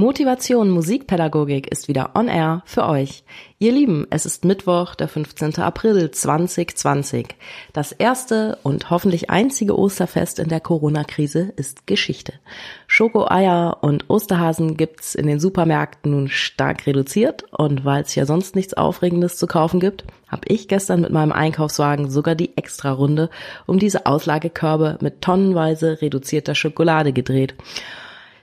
Motivation Musikpädagogik ist wieder on air für euch. Ihr Lieben, es ist Mittwoch, der 15. April 2020. Das erste und hoffentlich einzige Osterfest in der Corona-Krise ist Geschichte. Schokoeier und Osterhasen gibt's in den Supermärkten nun stark reduziert und weil es ja sonst nichts Aufregendes zu kaufen gibt, habe ich gestern mit meinem Einkaufswagen sogar die Extrarunde um diese Auslagekörbe mit tonnenweise reduzierter Schokolade gedreht.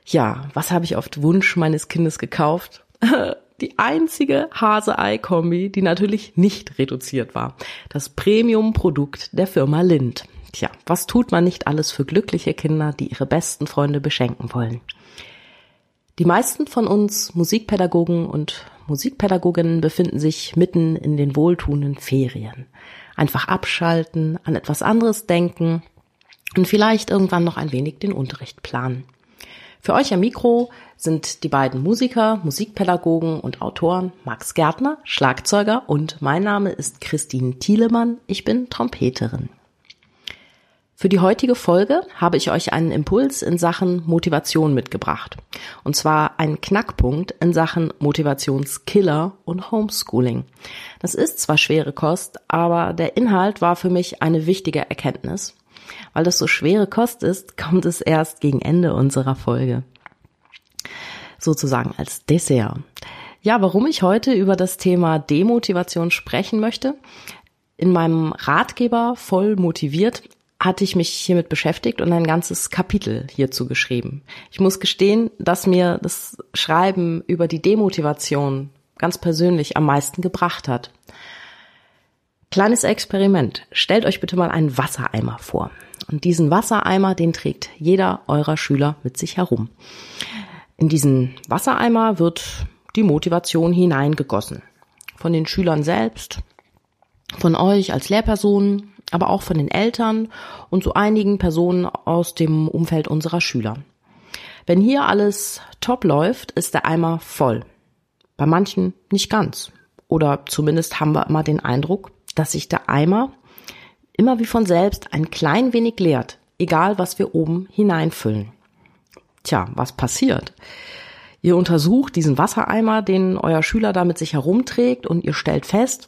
Ja, was habe ich oft Wunsch meines Kindes gekauft? die einzige Hase-Ei-Kombi, die natürlich nicht reduziert war. Das Premium-Produkt der Firma Lind. Tja, was tut man nicht alles für glückliche Kinder, die ihre besten Freunde beschenken wollen? Die meisten von uns Musikpädagogen und Musikpädagoginnen befinden sich mitten in den wohltuenden Ferien. Einfach abschalten, an etwas anderes denken und vielleicht irgendwann noch ein wenig den Unterricht planen. Für euch am Mikro sind die beiden Musiker, Musikpädagogen und Autoren Max Gärtner, Schlagzeuger und mein Name ist Christine Thielemann. Ich bin Trompeterin. Für die heutige Folge habe ich euch einen Impuls in Sachen Motivation mitgebracht. Und zwar einen Knackpunkt in Sachen Motivationskiller und Homeschooling. Das ist zwar schwere Kost, aber der Inhalt war für mich eine wichtige Erkenntnis. Weil das so schwere Kost ist, kommt es erst gegen Ende unserer Folge. Sozusagen als Dessert. Ja, warum ich heute über das Thema Demotivation sprechen möchte? In meinem Ratgeber voll motiviert hatte ich mich hiermit beschäftigt und ein ganzes Kapitel hierzu geschrieben. Ich muss gestehen, dass mir das Schreiben über die Demotivation ganz persönlich am meisten gebracht hat. Kleines Experiment. Stellt euch bitte mal einen Wassereimer vor. Und diesen Wassereimer, den trägt jeder eurer Schüler mit sich herum. In diesen Wassereimer wird die Motivation hineingegossen. Von den Schülern selbst, von euch als Lehrpersonen, aber auch von den Eltern und so einigen Personen aus dem Umfeld unserer Schüler. Wenn hier alles top läuft, ist der Eimer voll. Bei manchen nicht ganz. Oder zumindest haben wir immer den Eindruck, dass sich der Eimer immer wie von selbst ein klein wenig leert, egal was wir oben hineinfüllen. Tja, was passiert? Ihr untersucht diesen Wassereimer, den euer Schüler da mit sich herumträgt und ihr stellt fest,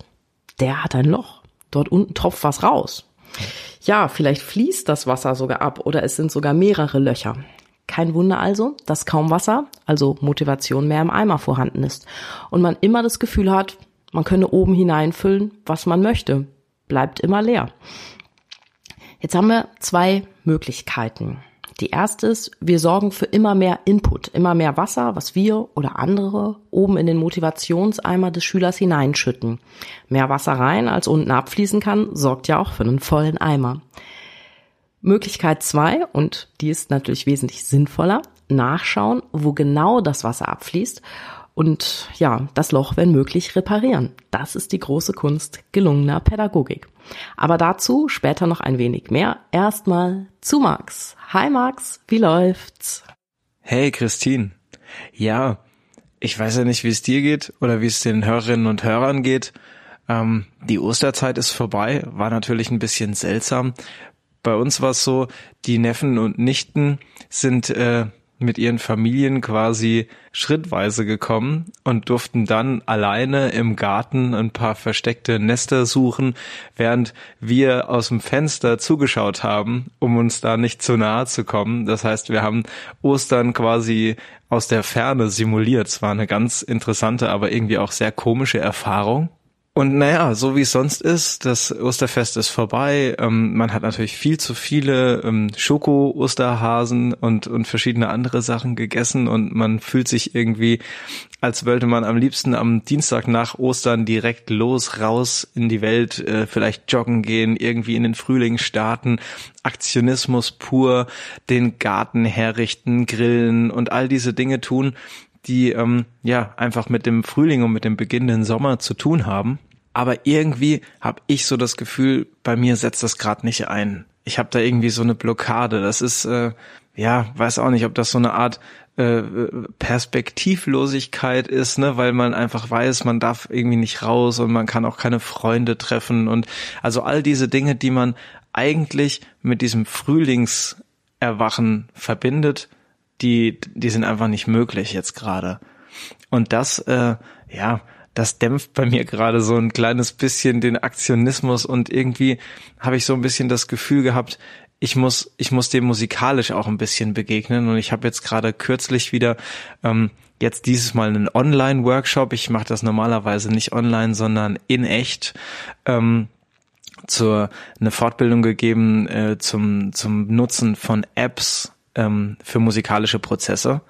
der hat ein Loch. Dort unten tropft was raus. Ja, vielleicht fließt das Wasser sogar ab oder es sind sogar mehrere Löcher. Kein Wunder also, dass kaum Wasser, also Motivation mehr im Eimer vorhanden ist und man immer das Gefühl hat, man könne oben hineinfüllen, was man möchte. Bleibt immer leer. Jetzt haben wir zwei Möglichkeiten. Die erste ist, wir sorgen für immer mehr Input, immer mehr Wasser, was wir oder andere oben in den Motivationseimer des Schülers hineinschütten. Mehr Wasser rein, als unten abfließen kann, sorgt ja auch für einen vollen Eimer. Möglichkeit zwei, und die ist natürlich wesentlich sinnvoller, nachschauen, wo genau das Wasser abfließt und ja, das Loch, wenn möglich, reparieren. Das ist die große Kunst gelungener Pädagogik. Aber dazu später noch ein wenig mehr. Erstmal zu Max. Hi Max, wie läuft's? Hey Christine. Ja, ich weiß ja nicht, wie es dir geht oder wie es den Hörerinnen und Hörern geht. Ähm, die Osterzeit ist vorbei, war natürlich ein bisschen seltsam. Bei uns war es so, die Neffen und Nichten sind äh, mit ihren Familien quasi schrittweise gekommen und durften dann alleine im Garten ein paar versteckte Nester suchen, während wir aus dem Fenster zugeschaut haben, um uns da nicht zu nahe zu kommen. Das heißt, wir haben Ostern quasi aus der Ferne simuliert. Es war eine ganz interessante, aber irgendwie auch sehr komische Erfahrung. Und naja, so wie es sonst ist, das Osterfest ist vorbei. Ähm, man hat natürlich viel zu viele ähm, Schoko-Osterhasen und, und verschiedene andere Sachen gegessen und man fühlt sich irgendwie, als wollte man am liebsten am Dienstag nach Ostern direkt los, raus in die Welt, äh, vielleicht joggen gehen, irgendwie in den Frühling starten, Aktionismus pur, den Garten herrichten, grillen und all diese Dinge tun die ähm, ja einfach mit dem Frühling und mit dem beginnenden Sommer zu tun haben aber irgendwie habe ich so das Gefühl, bei mir setzt das gerade nicht ein. Ich habe da irgendwie so eine Blockade. Das ist, äh, ja, weiß auch nicht, ob das so eine Art äh, Perspektivlosigkeit ist, ne, weil man einfach weiß, man darf irgendwie nicht raus und man kann auch keine Freunde treffen und also all diese Dinge, die man eigentlich mit diesem Frühlingserwachen verbindet, die, die sind einfach nicht möglich jetzt gerade. Und das, äh, ja, das dämpft bei mir gerade so ein kleines bisschen den Aktionismus und irgendwie habe ich so ein bisschen das Gefühl gehabt, ich muss, ich muss dem musikalisch auch ein bisschen begegnen und ich habe jetzt gerade kürzlich wieder ähm, jetzt dieses Mal einen Online-Workshop. Ich mache das normalerweise nicht online, sondern in echt. Ähm, zur eine Fortbildung gegeben äh, zum zum Nutzen von Apps ähm, für musikalische Prozesse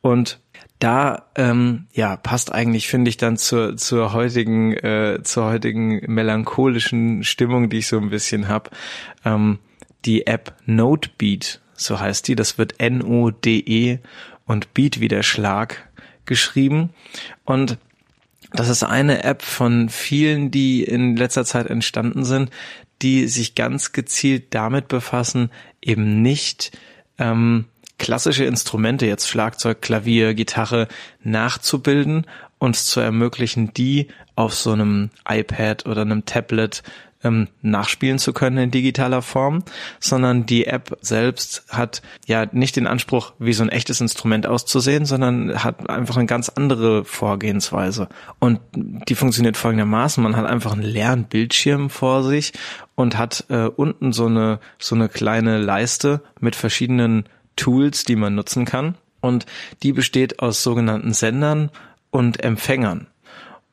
und da ähm, ja passt eigentlich finde ich dann zur zur heutigen äh, zur heutigen melancholischen Stimmung die ich so ein bisschen hab. Ähm, die App Notebeat so heißt die das wird N O D E und Beat wie der Schlag geschrieben. Und das ist eine App von vielen, die in letzter Zeit entstanden sind, die sich ganz gezielt damit befassen, eben nicht ähm, klassische Instrumente, jetzt Schlagzeug, Klavier, Gitarre, nachzubilden, uns zu ermöglichen, die auf so einem iPad oder einem Tablet ähm, nachspielen zu können in digitaler Form, sondern die App selbst hat ja nicht den Anspruch, wie so ein echtes Instrument auszusehen, sondern hat einfach eine ganz andere Vorgehensweise. Und die funktioniert folgendermaßen, man hat einfach einen leeren Bildschirm vor sich und hat äh, unten so eine, so eine kleine Leiste mit verschiedenen Tools, die man nutzen kann. Und die besteht aus sogenannten Sendern und Empfängern.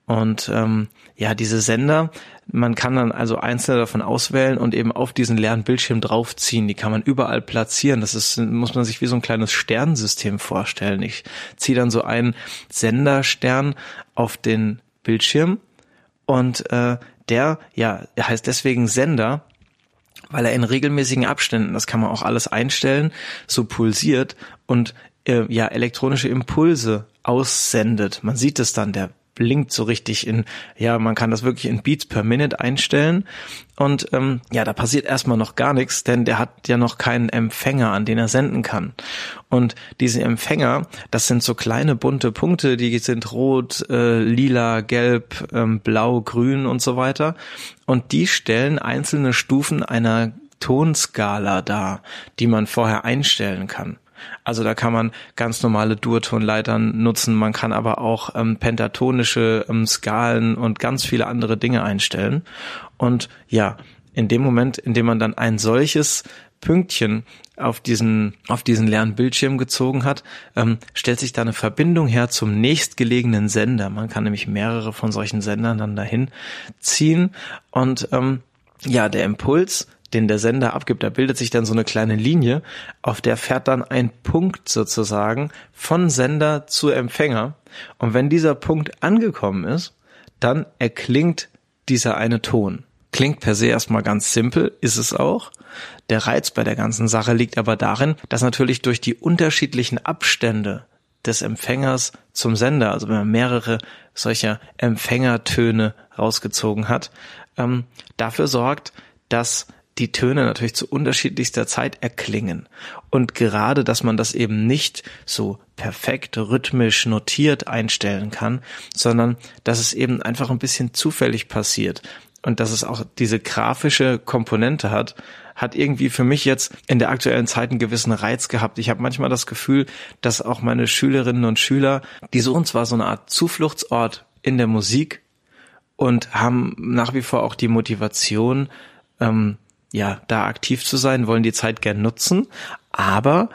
Und ähm, ja, diese Sender, man kann dann also einzelne davon auswählen und eben auf diesen leeren Bildschirm draufziehen. Die kann man überall platzieren. Das ist, muss man sich wie so ein kleines Sternensystem vorstellen. Ich ziehe dann so einen Senderstern auf den Bildschirm und äh, der, ja, heißt deswegen Sender, weil er in regelmäßigen Abständen, das kann man auch alles einstellen, so pulsiert und äh, ja elektronische Impulse aussendet. Man sieht es dann, der blinkt so richtig in, ja, man kann das wirklich in Beats per Minute einstellen. Und ähm, ja, da passiert erstmal noch gar nichts, denn der hat ja noch keinen Empfänger, an den er senden kann. Und diese Empfänger, das sind so kleine bunte Punkte, die sind rot, äh, lila, gelb, ähm, blau, grün und so weiter. Und die stellen einzelne Stufen einer Tonskala dar, die man vorher einstellen kann. Also da kann man ganz normale Durtonleitern nutzen, man kann aber auch ähm, pentatonische ähm, Skalen und ganz viele andere Dinge einstellen. Und ja, in dem Moment, in dem man dann ein solches Pünktchen auf diesen, auf diesen leeren Bildschirm gezogen hat, ähm, stellt sich da eine Verbindung her zum nächstgelegenen Sender. Man kann nämlich mehrere von solchen Sendern dann dahin ziehen und ähm, ja, der Impuls den der Sender abgibt, da bildet sich dann so eine kleine Linie, auf der fährt dann ein Punkt sozusagen von Sender zu Empfänger. Und wenn dieser Punkt angekommen ist, dann erklingt dieser eine Ton. Klingt per se erstmal ganz simpel, ist es auch. Der Reiz bei der ganzen Sache liegt aber darin, dass natürlich durch die unterschiedlichen Abstände des Empfängers zum Sender, also wenn man mehrere solcher Empfängertöne rausgezogen hat, ähm, dafür sorgt, dass die Töne natürlich zu unterschiedlichster Zeit erklingen. Und gerade, dass man das eben nicht so perfekt rhythmisch notiert einstellen kann, sondern dass es eben einfach ein bisschen zufällig passiert und dass es auch diese grafische Komponente hat, hat irgendwie für mich jetzt in der aktuellen Zeit einen gewissen Reiz gehabt. Ich habe manchmal das Gefühl, dass auch meine Schülerinnen und Schüler, die suchen zwar so eine Art Zufluchtsort in der Musik und haben nach wie vor auch die Motivation, ähm, ja, da aktiv zu sein, wollen die Zeit gern nutzen, aber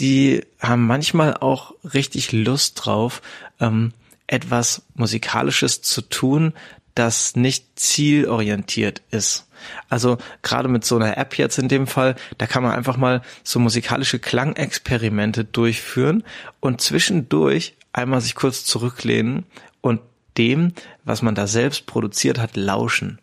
die haben manchmal auch richtig Lust drauf, ähm, etwas Musikalisches zu tun, das nicht zielorientiert ist. Also gerade mit so einer App jetzt in dem Fall, da kann man einfach mal so musikalische Klangexperimente durchführen und zwischendurch einmal sich kurz zurücklehnen und dem, was man da selbst produziert hat, lauschen.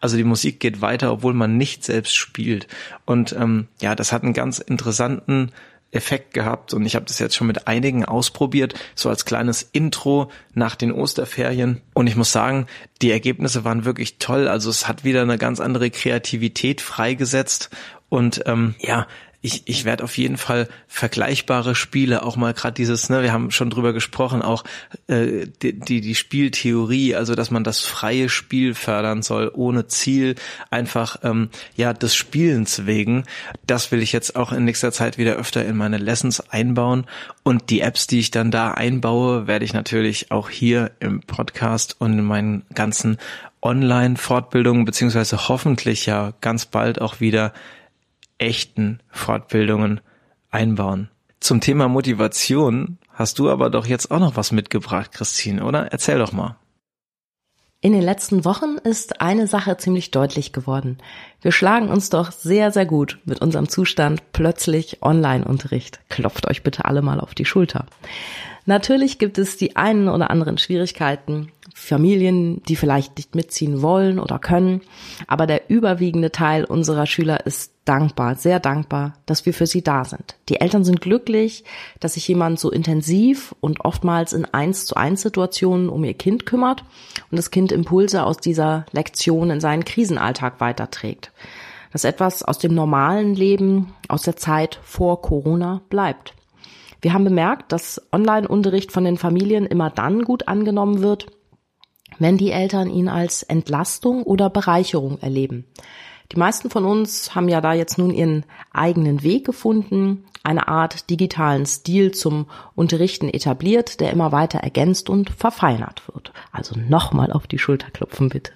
Also die Musik geht weiter, obwohl man nicht selbst spielt. Und ähm, ja, das hat einen ganz interessanten Effekt gehabt und ich habe das jetzt schon mit einigen ausprobiert, so als kleines Intro nach den Osterferien. Und ich muss sagen, die Ergebnisse waren wirklich toll. Also es hat wieder eine ganz andere Kreativität freigesetzt und ähm, ja, ich, ich werde auf jeden Fall vergleichbare Spiele, auch mal gerade dieses, ne, wir haben schon drüber gesprochen, auch äh, die, die, die Spieltheorie, also dass man das freie Spiel fördern soll, ohne Ziel, einfach ähm, ja des Spielens wegen. Das will ich jetzt auch in nächster Zeit wieder öfter in meine Lessons einbauen. Und die Apps, die ich dann da einbaue, werde ich natürlich auch hier im Podcast und in meinen ganzen Online-Fortbildungen, beziehungsweise hoffentlich ja ganz bald auch wieder echten Fortbildungen einbauen. Zum Thema Motivation hast du aber doch jetzt auch noch was mitgebracht, Christine, oder? Erzähl doch mal. In den letzten Wochen ist eine Sache ziemlich deutlich geworden. Wir schlagen uns doch sehr, sehr gut mit unserem Zustand plötzlich Online-Unterricht. Klopft euch bitte alle mal auf die Schulter. Natürlich gibt es die einen oder anderen Schwierigkeiten, Familien, die vielleicht nicht mitziehen wollen oder können, aber der überwiegende Teil unserer Schüler ist dankbar, sehr dankbar, dass wir für sie da sind. Die Eltern sind glücklich, dass sich jemand so intensiv und oftmals in eins zu eins Situationen um ihr Kind kümmert und das Kind Impulse aus dieser Lektion in seinen Krisenalltag weiterträgt. Dass etwas aus dem normalen Leben, aus der Zeit vor Corona bleibt. Wir haben bemerkt, dass Online-Unterricht von den Familien immer dann gut angenommen wird, wenn die Eltern ihn als Entlastung oder Bereicherung erleben. Die meisten von uns haben ja da jetzt nun ihren eigenen Weg gefunden, eine Art digitalen Stil zum Unterrichten etabliert, der immer weiter ergänzt und verfeinert wird. Also nochmal auf die Schulter klopfen bitte.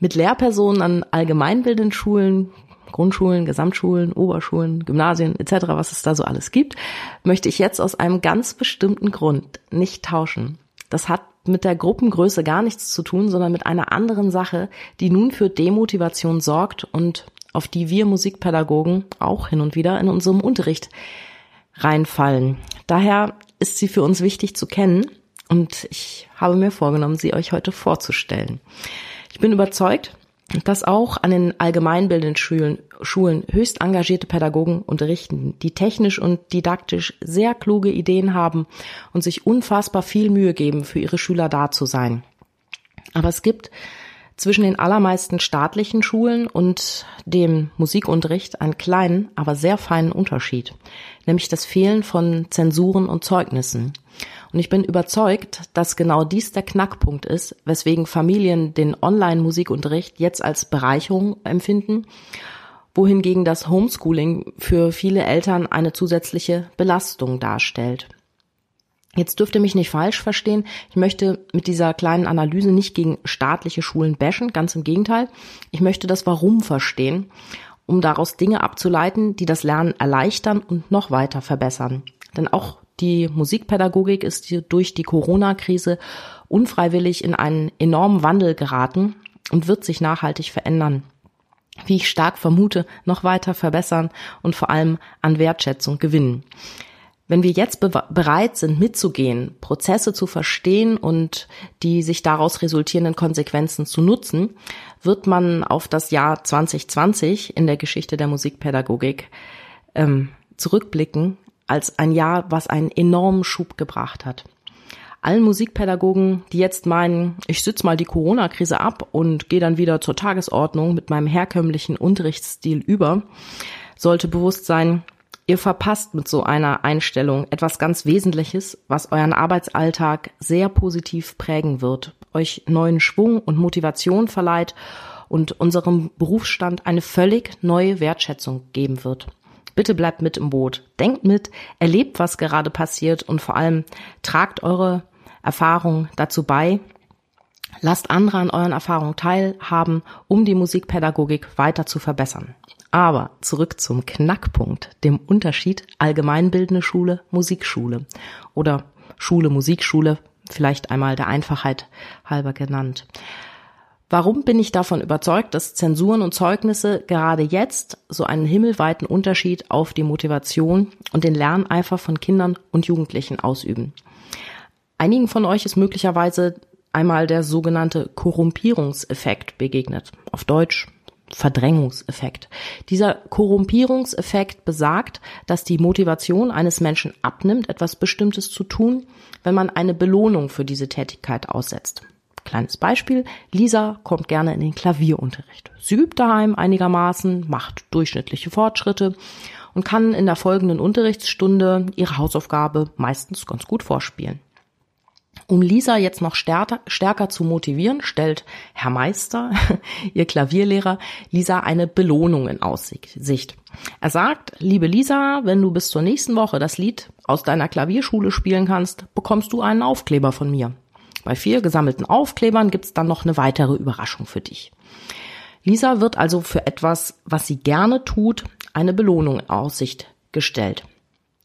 Mit Lehrpersonen an allgemeinbildenden Schulen, Grundschulen, Gesamtschulen, Oberschulen, Gymnasien etc., was es da so alles gibt, möchte ich jetzt aus einem ganz bestimmten Grund nicht tauschen. Das hat mit der Gruppengröße gar nichts zu tun, sondern mit einer anderen Sache, die nun für Demotivation sorgt und auf die wir Musikpädagogen auch hin und wieder in unserem Unterricht reinfallen. Daher ist sie für uns wichtig zu kennen und ich habe mir vorgenommen, sie euch heute vorzustellen. Ich bin überzeugt, dass auch an den allgemeinbildenden Schulen, Schulen höchst engagierte Pädagogen unterrichten, die technisch und didaktisch sehr kluge Ideen haben und sich unfassbar viel Mühe geben, für ihre Schüler da zu sein. Aber es gibt zwischen den allermeisten staatlichen Schulen und dem Musikunterricht einen kleinen, aber sehr feinen Unterschied, nämlich das Fehlen von Zensuren und Zeugnissen. Und ich bin überzeugt, dass genau dies der Knackpunkt ist, weswegen Familien den Online-Musikunterricht jetzt als Bereicherung empfinden, wohingegen das Homeschooling für viele Eltern eine zusätzliche Belastung darstellt. Jetzt dürft ihr mich nicht falsch verstehen. Ich möchte mit dieser kleinen Analyse nicht gegen staatliche Schulen bashen, ganz im Gegenteil. Ich möchte das Warum verstehen, um daraus Dinge abzuleiten, die das Lernen erleichtern und noch weiter verbessern. Denn auch die Musikpädagogik ist durch die Corona-Krise unfreiwillig in einen enormen Wandel geraten und wird sich nachhaltig verändern. Wie ich stark vermute, noch weiter verbessern und vor allem an Wertschätzung gewinnen. Wenn wir jetzt be bereit sind, mitzugehen, Prozesse zu verstehen und die sich daraus resultierenden Konsequenzen zu nutzen, wird man auf das Jahr 2020 in der Geschichte der Musikpädagogik ähm, zurückblicken als ein Jahr, was einen enormen Schub gebracht hat. Allen Musikpädagogen, die jetzt meinen, ich sitze mal die Corona-Krise ab und gehe dann wieder zur Tagesordnung mit meinem herkömmlichen Unterrichtsstil über, sollte bewusst sein, ihr verpasst mit so einer Einstellung etwas ganz Wesentliches, was euren Arbeitsalltag sehr positiv prägen wird, euch neuen Schwung und Motivation verleiht und unserem Berufsstand eine völlig neue Wertschätzung geben wird. Bitte bleibt mit im Boot. Denkt mit, erlebt, was gerade passiert und vor allem tragt eure Erfahrungen dazu bei. Lasst andere an euren Erfahrungen teilhaben, um die Musikpädagogik weiter zu verbessern. Aber zurück zum Knackpunkt, dem Unterschied allgemeinbildende Schule, Musikschule oder Schule, Musikschule, vielleicht einmal der Einfachheit halber genannt. Warum bin ich davon überzeugt, dass Zensuren und Zeugnisse gerade jetzt so einen himmelweiten Unterschied auf die Motivation und den Lerneifer von Kindern und Jugendlichen ausüben? Einigen von euch ist möglicherweise einmal der sogenannte Korrumpierungseffekt begegnet. Auf Deutsch Verdrängungseffekt. Dieser Korrumpierungseffekt besagt, dass die Motivation eines Menschen abnimmt, etwas Bestimmtes zu tun, wenn man eine Belohnung für diese Tätigkeit aussetzt. Kleines Beispiel. Lisa kommt gerne in den Klavierunterricht. Sie übt daheim einigermaßen, macht durchschnittliche Fortschritte und kann in der folgenden Unterrichtsstunde ihre Hausaufgabe meistens ganz gut vorspielen. Um Lisa jetzt noch stärker, stärker zu motivieren, stellt Herr Meister, ihr Klavierlehrer, Lisa eine Belohnung in Aussicht. Er sagt, liebe Lisa, wenn du bis zur nächsten Woche das Lied aus deiner Klavierschule spielen kannst, bekommst du einen Aufkleber von mir. Bei vier gesammelten Aufklebern gibt's dann noch eine weitere Überraschung für dich. Lisa wird also für etwas, was sie gerne tut, eine Belohnung in Aussicht gestellt.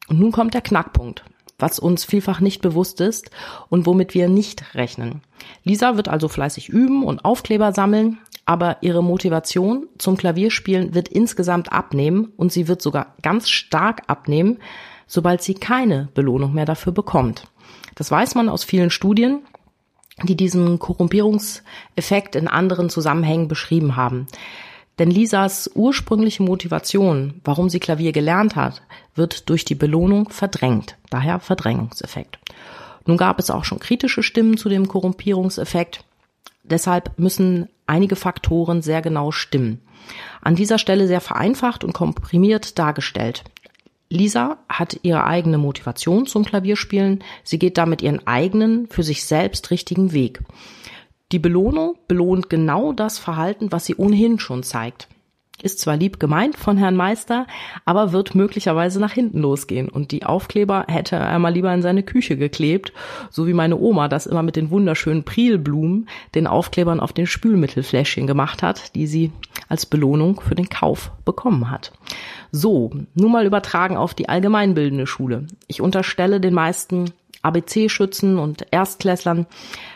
Und nun kommt der Knackpunkt was uns vielfach nicht bewusst ist und womit wir nicht rechnen. Lisa wird also fleißig üben und Aufkleber sammeln, aber ihre Motivation zum Klavierspielen wird insgesamt abnehmen und sie wird sogar ganz stark abnehmen, sobald sie keine Belohnung mehr dafür bekommt. Das weiß man aus vielen Studien, die diesen Korrumpierungseffekt in anderen Zusammenhängen beschrieben haben. Denn Lisas ursprüngliche Motivation, warum sie Klavier gelernt hat, wird durch die Belohnung verdrängt. Daher Verdrängungseffekt. Nun gab es auch schon kritische Stimmen zu dem Korrumpierungseffekt. Deshalb müssen einige Faktoren sehr genau stimmen. An dieser Stelle sehr vereinfacht und komprimiert dargestellt. Lisa hat ihre eigene Motivation zum Klavierspielen. Sie geht damit ihren eigenen, für sich selbst richtigen Weg. Die Belohnung belohnt genau das Verhalten, was sie ohnehin schon zeigt. Ist zwar lieb gemeint von Herrn Meister, aber wird möglicherweise nach hinten losgehen und die Aufkleber hätte er mal lieber in seine Küche geklebt, so wie meine Oma das immer mit den wunderschönen Prilblumen, den Aufklebern auf den Spülmittelfläschchen gemacht hat, die sie als Belohnung für den Kauf bekommen hat. So, nun mal übertragen auf die allgemeinbildende Schule. Ich unterstelle den meisten ABC-Schützen und Erstklässlern,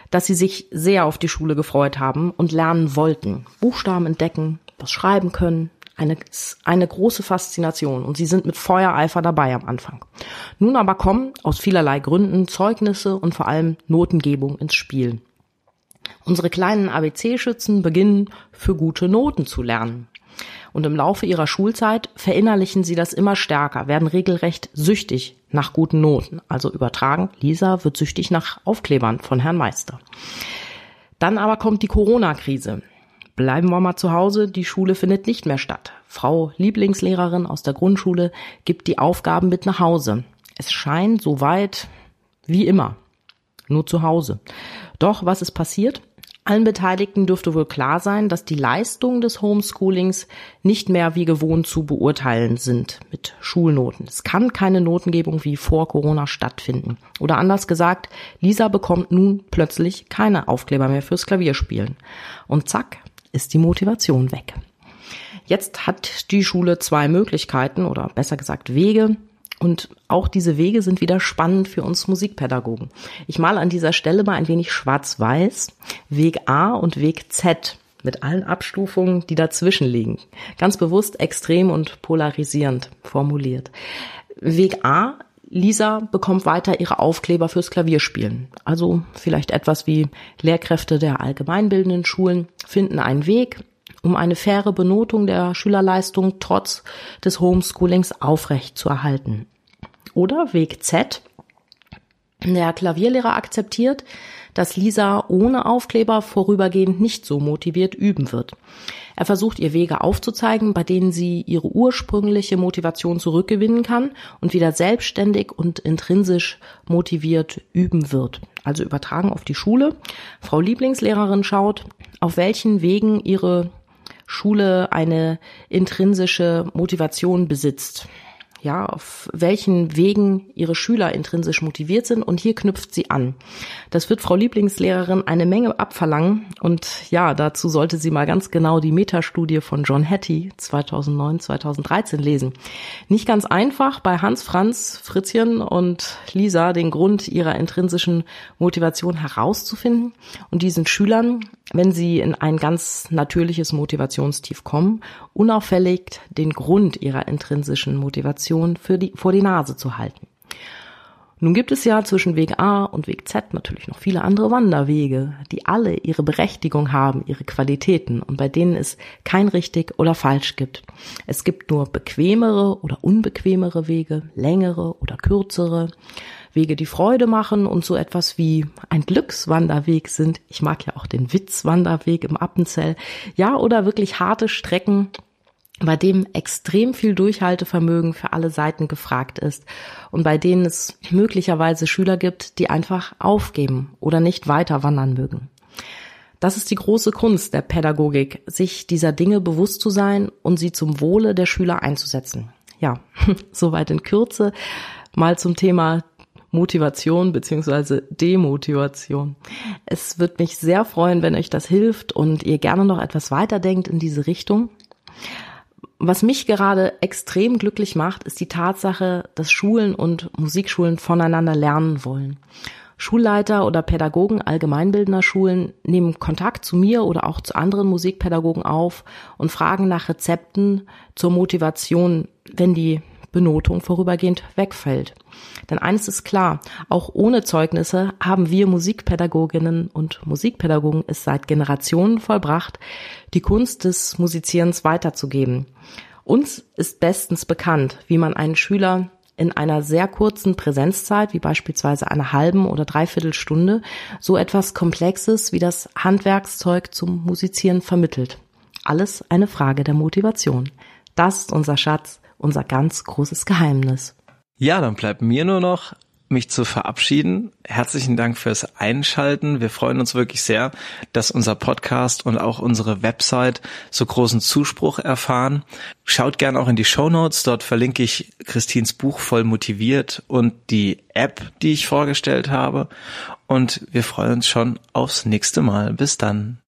dass sie sich sehr auf die Schule gefreut haben und lernen wollten. Buchstaben entdecken, was schreiben können, eine, eine große Faszination und sie sind mit Feuereifer dabei am Anfang. Nun aber kommen aus vielerlei Gründen Zeugnisse und vor allem Notengebung ins Spiel. Unsere kleinen ABC-Schützen beginnen für gute Noten zu lernen. Und im Laufe ihrer Schulzeit verinnerlichen sie das immer stärker, werden regelrecht süchtig nach guten Noten. Also übertragen, Lisa wird süchtig nach Aufklebern von Herrn Meister. Dann aber kommt die Corona-Krise. Bleiben wir mal zu Hause, die Schule findet nicht mehr statt. Frau Lieblingslehrerin aus der Grundschule gibt die Aufgaben mit nach Hause. Es scheint soweit wie immer. Nur zu Hause. Doch was ist passiert? Allen Beteiligten dürfte wohl klar sein, dass die Leistungen des Homeschoolings nicht mehr wie gewohnt zu beurteilen sind mit Schulnoten. Es kann keine Notengebung wie vor Corona stattfinden. Oder anders gesagt, Lisa bekommt nun plötzlich keine Aufkleber mehr fürs Klavierspielen. Und zack, ist die Motivation weg. Jetzt hat die Schule zwei Möglichkeiten oder besser gesagt Wege, und auch diese Wege sind wieder spannend für uns Musikpädagogen. Ich male an dieser Stelle mal ein wenig schwarz-weiß, Weg A und Weg Z mit allen Abstufungen, die dazwischen liegen. Ganz bewusst extrem und polarisierend formuliert. Weg A Lisa bekommt weiter ihre Aufkleber fürs Klavierspielen. Also vielleicht etwas wie Lehrkräfte der allgemeinbildenden Schulen finden einen Weg, um eine faire Benotung der Schülerleistung trotz des Homeschoolings aufrecht zu erhalten. Oder Weg Z. Der Klavierlehrer akzeptiert, dass Lisa ohne Aufkleber vorübergehend nicht so motiviert üben wird. Er versucht ihr Wege aufzuzeigen, bei denen sie ihre ursprüngliche Motivation zurückgewinnen kann und wieder selbstständig und intrinsisch motiviert üben wird. Also übertragen auf die Schule. Frau Lieblingslehrerin schaut, auf welchen Wegen ihre Schule eine intrinsische Motivation besitzt ja, auf welchen Wegen ihre Schüler intrinsisch motiviert sind und hier knüpft sie an. Das wird Frau Lieblingslehrerin eine Menge abverlangen und ja, dazu sollte sie mal ganz genau die Metastudie von John Hattie 2009, 2013 lesen. Nicht ganz einfach bei Hans Franz, Fritzchen und Lisa den Grund ihrer intrinsischen Motivation herauszufinden und diesen Schülern wenn sie in ein ganz natürliches Motivationstief kommen, unauffällig den Grund ihrer intrinsischen Motivation für die, vor die Nase zu halten. Nun gibt es ja zwischen Weg A und Weg Z natürlich noch viele andere Wanderwege, die alle ihre Berechtigung haben, ihre Qualitäten und bei denen es kein richtig oder falsch gibt. Es gibt nur bequemere oder unbequemere Wege, längere oder kürzere. Wege, die Freude machen und so etwas wie ein Glückswanderweg sind. Ich mag ja auch den Witzwanderweg im Appenzell. Ja, oder wirklich harte Strecken, bei dem extrem viel Durchhaltevermögen für alle Seiten gefragt ist und bei denen es möglicherweise Schüler gibt, die einfach aufgeben oder nicht weiter wandern mögen. Das ist die große Kunst der Pädagogik, sich dieser Dinge bewusst zu sein und sie zum Wohle der Schüler einzusetzen. Ja, soweit in Kürze mal zum Thema Motivation beziehungsweise Demotivation. Es wird mich sehr freuen, wenn euch das hilft und ihr gerne noch etwas weiterdenkt in diese Richtung. Was mich gerade extrem glücklich macht, ist die Tatsache, dass Schulen und Musikschulen voneinander lernen wollen. Schulleiter oder Pädagogen allgemeinbildender Schulen nehmen Kontakt zu mir oder auch zu anderen Musikpädagogen auf und fragen nach Rezepten zur Motivation, wenn die Benotung vorübergehend wegfällt. Denn eines ist klar, auch ohne Zeugnisse haben wir Musikpädagoginnen und Musikpädagogen es seit Generationen vollbracht, die Kunst des Musizierens weiterzugeben. Uns ist bestens bekannt, wie man einen Schüler in einer sehr kurzen Präsenzzeit, wie beispielsweise einer halben oder dreiviertel Stunde, so etwas Komplexes wie das Handwerkszeug zum Musizieren vermittelt. Alles eine Frage der Motivation. Das ist unser Schatz unser ganz großes Geheimnis. Ja, dann bleibt mir nur noch mich zu verabschieden. Herzlichen Dank fürs Einschalten. Wir freuen uns wirklich sehr, dass unser Podcast und auch unsere Website so großen Zuspruch erfahren. Schaut gern auch in die Show Notes. Dort verlinke ich Christins Buch voll motiviert und die App, die ich vorgestellt habe. Und wir freuen uns schon aufs nächste Mal. Bis dann.